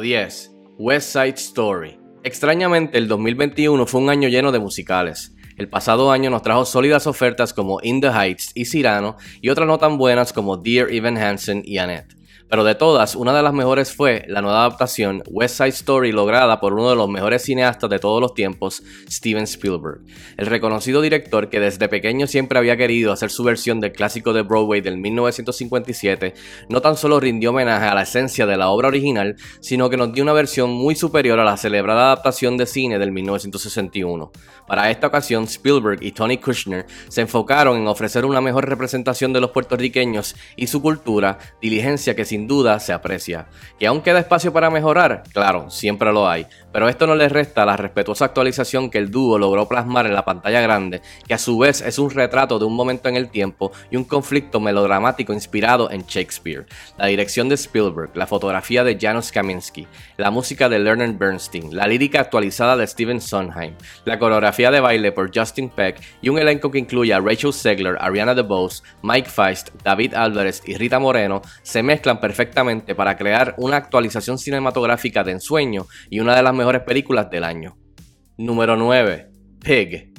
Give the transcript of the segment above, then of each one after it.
10. West Side Story. Extrañamente, el 2021 fue un año lleno de musicales. El pasado año nos trajo sólidas ofertas como In the Heights y Cyrano y otras no tan buenas como Dear Evan Hansen y Annette. Pero de todas, una de las mejores fue la nueva adaptación West Side Story lograda por uno de los mejores cineastas de todos los tiempos, Steven Spielberg. El reconocido director que desde pequeño siempre había querido hacer su versión del clásico de Broadway del 1957, no tan solo rindió homenaje a la esencia de la obra original, sino que nos dio una versión muy superior a la celebrada adaptación de cine del 1961. Para esta ocasión, Spielberg y Tony Kushner se enfocaron en ofrecer una mejor representación de los puertorriqueños y su cultura, diligencia que sin duda se aprecia. ¿Que aún queda espacio para mejorar? Claro, siempre lo hay, pero esto no le resta la respetuosa actualización que el dúo logró plasmar en la pantalla grande, que a su vez es un retrato de un momento en el tiempo y un conflicto melodramático inspirado en Shakespeare. La dirección de Spielberg, la fotografía de Janusz Kaminski, la música de Leonard Bernstein, la lírica actualizada de Steven Sondheim, la coreografía de baile por Justin Peck y un elenco que incluye a Rachel Segler, Ariana DeBose, Mike Feist, David Álvarez y Rita Moreno se mezclan perfectamente para crear una actualización cinematográfica de ensueño y una de las mejores películas del año. Número 9. Pig.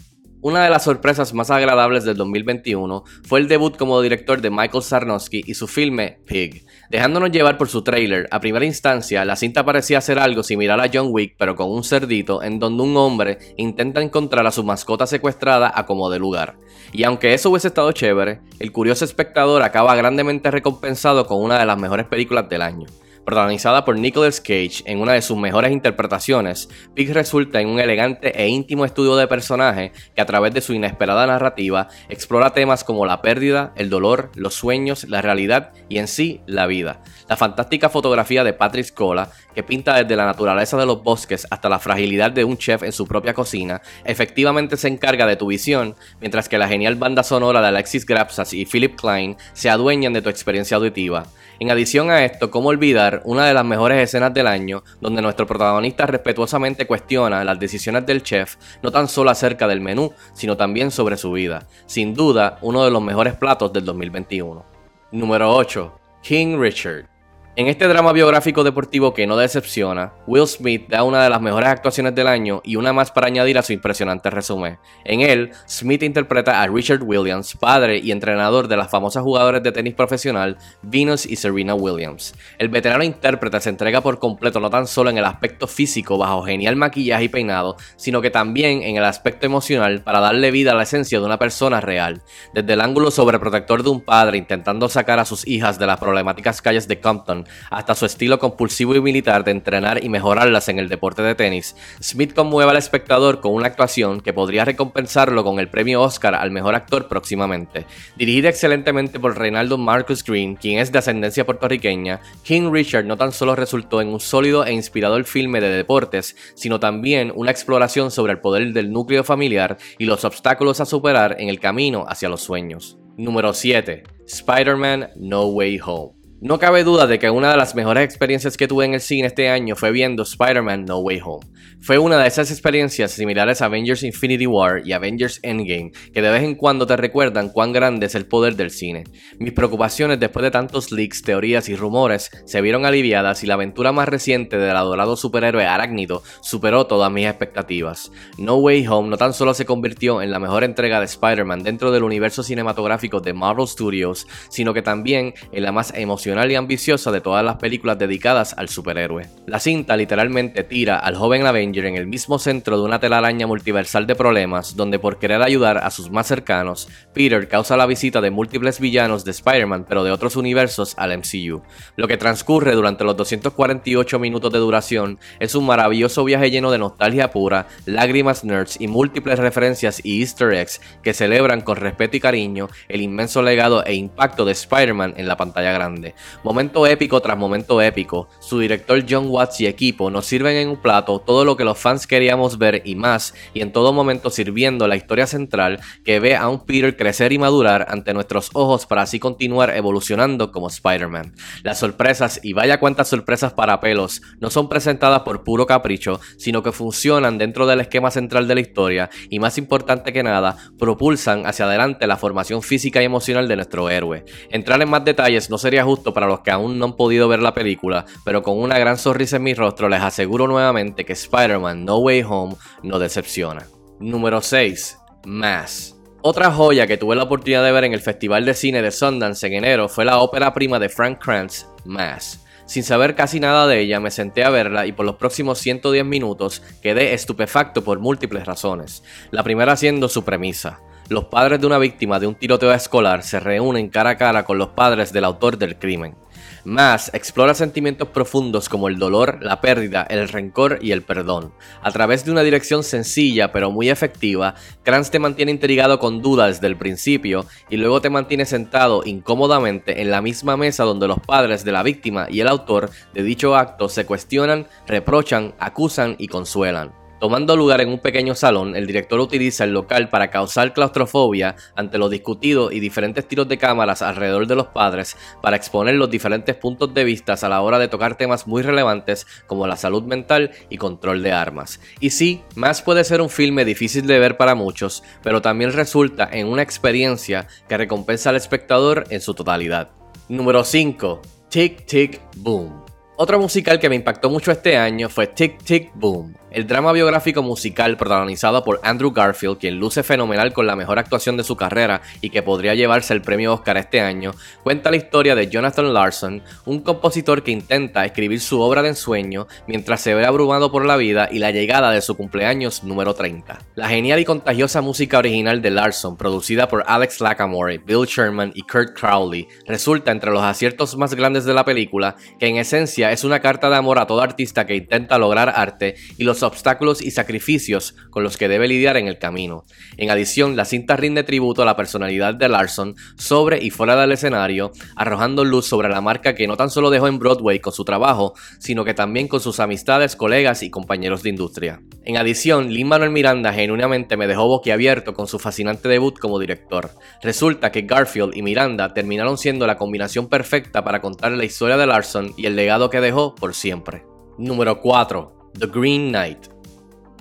Una de las sorpresas más agradables del 2021 fue el debut como director de Michael Sarnowski y su filme Pig. Dejándonos llevar por su trailer, a primera instancia la cinta parecía ser algo similar a John Wick pero con un cerdito en donde un hombre intenta encontrar a su mascota secuestrada a como de lugar. Y aunque eso hubiese estado chévere, el curioso espectador acaba grandemente recompensado con una de las mejores películas del año. Protagonizada por Nicolas Cage en una de sus mejores interpretaciones, Pig resulta en un elegante e íntimo estudio de personaje que a través de su inesperada narrativa explora temas como la pérdida, el dolor, los sueños, la realidad y en sí la vida. La fantástica fotografía de Patrick Scola, que pinta desde la naturaleza de los bosques hasta la fragilidad de un chef en su propia cocina, efectivamente se encarga de tu visión, mientras que la genial banda sonora de Alexis Grapsas y Philip Klein se adueñan de tu experiencia auditiva. En adición a esto, ¿cómo olvidar una de las mejores escenas del año, donde nuestro protagonista respetuosamente cuestiona las decisiones del chef, no tan solo acerca del menú, sino también sobre su vida? Sin duda, uno de los mejores platos del 2021. Número 8. King Richard. En este drama biográfico deportivo que no decepciona, Will Smith da una de las mejores actuaciones del año y una más para añadir a su impresionante resumen. En él, Smith interpreta a Richard Williams, padre y entrenador de las famosas jugadoras de tenis profesional Venus y Serena Williams. El veterano intérprete se entrega por completo no tan solo en el aspecto físico bajo genial maquillaje y peinado, sino que también en el aspecto emocional para darle vida a la esencia de una persona real. Desde el ángulo sobreprotector de un padre intentando sacar a sus hijas de las problemáticas calles de Compton, hasta su estilo compulsivo y militar de entrenar y mejorarlas en el deporte de tenis, Smith conmueve al espectador con una actuación que podría recompensarlo con el premio Oscar al mejor actor próximamente. Dirigida excelentemente por Reinaldo Marcus Green, quien es de ascendencia puertorriqueña, King Richard no tan solo resultó en un sólido e inspirador filme de deportes, sino también una exploración sobre el poder del núcleo familiar y los obstáculos a superar en el camino hacia los sueños. Número 7. Spider-Man No Way Home. No cabe duda de que una de las mejores experiencias que tuve en el cine este año fue viendo Spider-Man No Way Home. Fue una de esas experiencias similares a Avengers Infinity War y Avengers Endgame que de vez en cuando te recuerdan cuán grande es el poder del cine. Mis preocupaciones después de tantos leaks, teorías y rumores se vieron aliviadas y la aventura más reciente del adorado superhéroe arácnido superó todas mis expectativas. No Way Home no tan solo se convirtió en la mejor entrega de Spider-Man dentro del universo cinematográfico de Marvel Studios, sino que también en la más emocionante y ambiciosa de todas las películas dedicadas al superhéroe. La cinta literalmente tira al joven Avenger en el mismo centro de una telaraña multiversal de problemas, donde por querer ayudar a sus más cercanos, Peter causa la visita de múltiples villanos de Spider-Man, pero de otros universos al MCU. Lo que transcurre durante los 248 minutos de duración es un maravilloso viaje lleno de nostalgia pura, lágrimas nerds y múltiples referencias y easter eggs que celebran con respeto y cariño el inmenso legado e impacto de Spider-Man en la pantalla grande. Momento épico tras momento épico, su director John Watts y equipo nos sirven en un plato todo lo que los fans queríamos ver y más, y en todo momento sirviendo la historia central que ve a un Peter crecer y madurar ante nuestros ojos para así continuar evolucionando como Spider-Man. Las sorpresas, y vaya cuántas sorpresas para pelos, no son presentadas por puro capricho, sino que funcionan dentro del esquema central de la historia y más importante que nada, propulsan hacia adelante la formación física y emocional de nuestro héroe. Entrar en más detalles no sería justo para los que aún no han podido ver la película, pero con una gran sonrisa en mi rostro les aseguro nuevamente que Spider-Man No Way Home no decepciona. Número 6. Mass. Otra joya que tuve la oportunidad de ver en el Festival de Cine de Sundance en enero fue la ópera prima de Frank Kranz, Mass. Sin saber casi nada de ella, me senté a verla y por los próximos 110 minutos quedé estupefacto por múltiples razones. La primera siendo su premisa. Los padres de una víctima de un tiroteo escolar se reúnen cara a cara con los padres del autor del crimen. Más explora sentimientos profundos como el dolor, la pérdida, el rencor y el perdón. A través de una dirección sencilla pero muy efectiva, Kranz te mantiene intrigado con dudas desde el principio y luego te mantiene sentado incómodamente en la misma mesa donde los padres de la víctima y el autor de dicho acto se cuestionan, reprochan, acusan y consuelan. Tomando lugar en un pequeño salón, el director utiliza el local para causar claustrofobia ante lo discutido y diferentes tiros de cámaras alrededor de los padres para exponer los diferentes puntos de vista a la hora de tocar temas muy relevantes como la salud mental y control de armas. Y sí, más puede ser un filme difícil de ver para muchos, pero también resulta en una experiencia que recompensa al espectador en su totalidad. Número 5. Tick Tick Boom. Otro musical que me impactó mucho este año fue Tick Tick Boom, el drama biográfico musical protagonizado por Andrew Garfield, quien luce fenomenal con la mejor actuación de su carrera y que podría llevarse el premio Oscar este año, cuenta la historia de Jonathan Larson, un compositor que intenta escribir su obra de ensueño mientras se ve abrumado por la vida y la llegada de su cumpleaños número 30. La genial y contagiosa música original de Larson, producida por Alex Lacamoire, Bill Sherman y Kurt Crowley, resulta entre los aciertos más grandes de la película, que en esencia es una carta de amor a todo artista que intenta lograr arte y los obstáculos y sacrificios con los que debe lidiar en el camino. En adición, la cinta rinde tributo a la personalidad de Larson sobre y fuera del escenario, arrojando luz sobre la marca que no tan solo dejó en Broadway con su trabajo, sino que también con sus amistades, colegas y compañeros de industria. En adición, Lin Manuel Miranda genuinamente me dejó boquiabierto con su fascinante debut como director. Resulta que Garfield y Miranda terminaron siendo la combinación perfecta para contar la historia de Larson y el legado que dejó por siempre. Número 4. The Green Knight.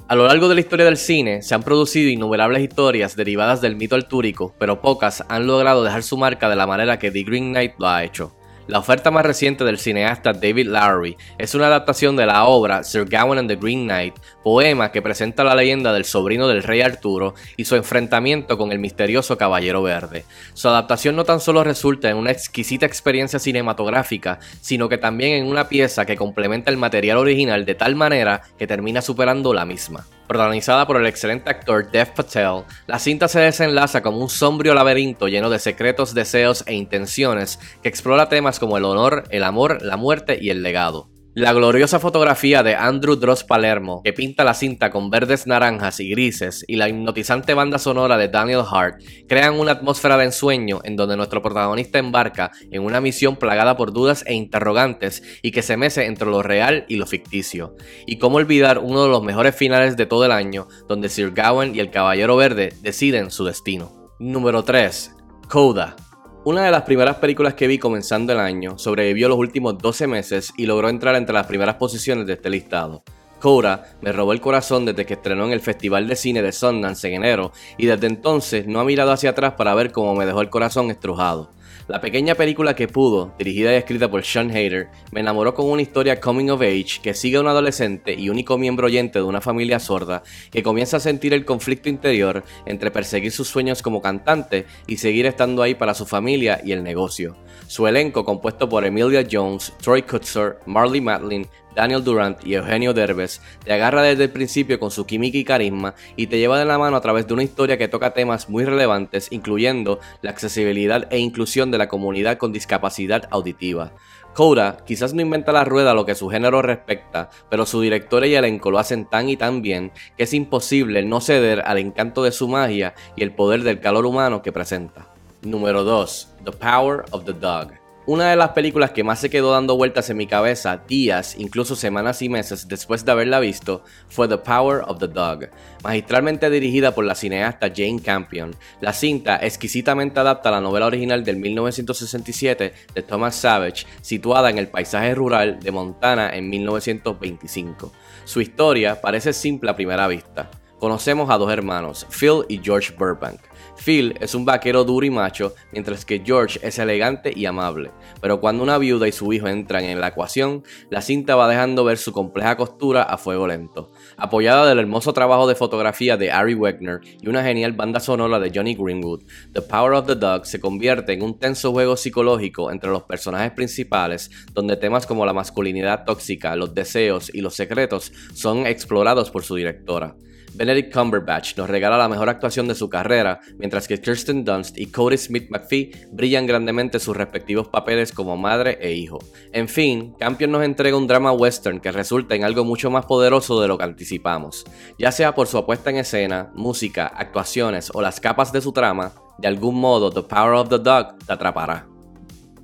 A lo largo de la historia del cine se han producido innumerables historias derivadas del mito altúrico, pero pocas han logrado dejar su marca de la manera que The Green Knight lo ha hecho. La oferta más reciente del cineasta David Lowery es una adaptación de la obra Sir Gawain and the Green Knight, poema que presenta la leyenda del sobrino del rey Arturo y su enfrentamiento con el misterioso Caballero Verde. Su adaptación no tan solo resulta en una exquisita experiencia cinematográfica, sino que también en una pieza que complementa el material original de tal manera que termina superando la misma. Protagonizada por el excelente actor Dev Patel, la cinta se desenlaza como un sombrío laberinto lleno de secretos, deseos e intenciones que explora temas como el honor, el amor, la muerte y el legado. La gloriosa fotografía de Andrew Dross Palermo, que pinta la cinta con verdes, naranjas y grises, y la hipnotizante banda sonora de Daniel Hart, crean una atmósfera de ensueño en donde nuestro protagonista embarca en una misión plagada por dudas e interrogantes y que se mece entre lo real y lo ficticio. Y cómo olvidar uno de los mejores finales de todo el año, donde Sir Gawain y el Caballero Verde deciden su destino. Número 3. Coda. Una de las primeras películas que vi comenzando el año sobrevivió los últimos 12 meses y logró entrar entre las primeras posiciones de este listado. Cora me robó el corazón desde que estrenó en el Festival de Cine de Sundance en enero y desde entonces no ha mirado hacia atrás para ver cómo me dejó el corazón estrujado. La pequeña película que pudo, dirigida y escrita por Sean Hayter, me enamoró con una historia coming of age que sigue a un adolescente y único miembro oyente de una familia sorda que comienza a sentir el conflicto interior entre perseguir sus sueños como cantante y seguir estando ahí para su familia y el negocio. Su elenco, compuesto por Emilia Jones, Troy Kutzer, Marley Matlin, Daniel Durant y Eugenio Derbez, te agarra desde el principio con su química y carisma y te lleva de la mano a través de una historia que toca temas muy relevantes, incluyendo la accesibilidad e inclusión de la comunidad con discapacidad auditiva. Coda quizás no inventa la rueda lo que su género respecta, pero su director y elenco lo hacen tan y tan bien que es imposible no ceder al encanto de su magia y el poder del calor humano que presenta. Número 2. The Power of the Dog. Una de las películas que más se quedó dando vueltas en mi cabeza días, incluso semanas y meses después de haberla visto fue The Power of the Dog, magistralmente dirigida por la cineasta Jane Campion. La cinta exquisitamente adapta la novela original del 1967 de Thomas Savage, situada en el paisaje rural de Montana en 1925. Su historia parece simple a primera vista. Conocemos a dos hermanos, Phil y George Burbank Phil es un vaquero duro y macho, mientras que George es elegante y amable. Pero cuando una viuda y su hijo entran en la ecuación, la cinta va dejando ver su compleja costura a fuego lento. Apoyada del hermoso trabajo de fotografía de Ari Wegner y una genial banda sonora de Johnny Greenwood, The Power of the Dog se convierte en un tenso juego psicológico entre los personajes principales, donde temas como la masculinidad tóxica, los deseos y los secretos son explorados por su directora. Benedict Cumberbatch nos regala la mejor actuación de su carrera, mientras que Kirsten Dunst y Cody Smith McPhee brillan grandemente sus respectivos papeles como madre e hijo. En fin, Campion nos entrega un drama western que resulta en algo mucho más poderoso de lo que anticipamos. Ya sea por su apuesta en escena, música, actuaciones o las capas de su trama, de algún modo The Power of the Dog te atrapará.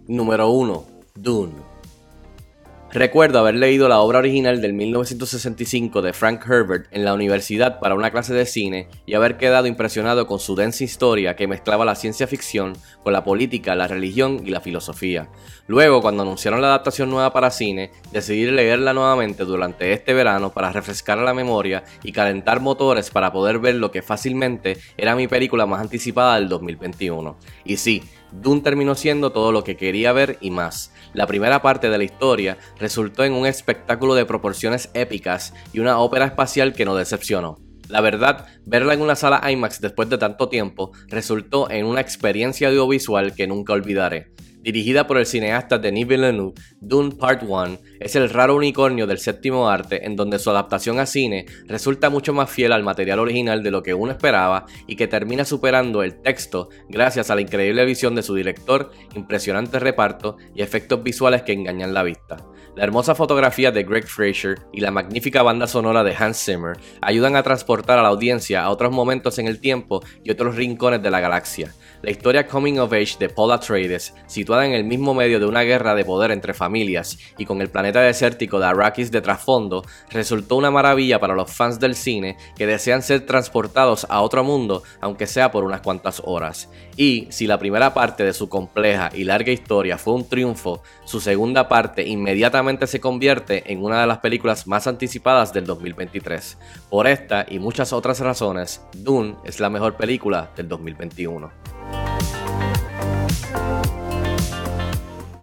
Número 1. Dune. Recuerdo haber leído la obra original del 1965 de Frank Herbert en la universidad para una clase de cine y haber quedado impresionado con su densa historia que mezclaba la ciencia ficción con la política, la religión y la filosofía. Luego, cuando anunciaron la adaptación nueva para cine, decidí leerla nuevamente durante este verano para refrescar la memoria y calentar motores para poder ver lo que fácilmente era mi película más anticipada del 2021. Y sí, Dune terminó siendo todo lo que quería ver y más. La primera parte de la historia resultó en un espectáculo de proporciones épicas y una ópera espacial que no decepcionó. La verdad, verla en una sala IMAX después de tanto tiempo resultó en una experiencia audiovisual que nunca olvidaré. Dirigida por el cineasta Denis Villeneuve, Dune Part 1 es el raro unicornio del séptimo arte en donde su adaptación a cine resulta mucho más fiel al material original de lo que uno esperaba y que termina superando el texto gracias a la increíble visión de su director, impresionante reparto y efectos visuales que engañan la vista. La hermosa fotografía de Greg Fraser y la magnífica banda sonora de Hans Zimmer ayudan a transportar a la audiencia a otros momentos en el tiempo y otros rincones de la galaxia. La historia Coming of Age de Paul Atreides, situada en el mismo medio de una guerra de poder entre familias y con el planeta desértico de Arrakis de trasfondo, resultó una maravilla para los fans del cine que desean ser transportados a otro mundo, aunque sea por unas cuantas horas. Y si la primera parte de su compleja y larga historia fue un triunfo, su segunda parte inmediatamente se convierte en una de las películas más anticipadas del 2023. Por esta y muchas otras razones, Dune es la mejor película del 2021.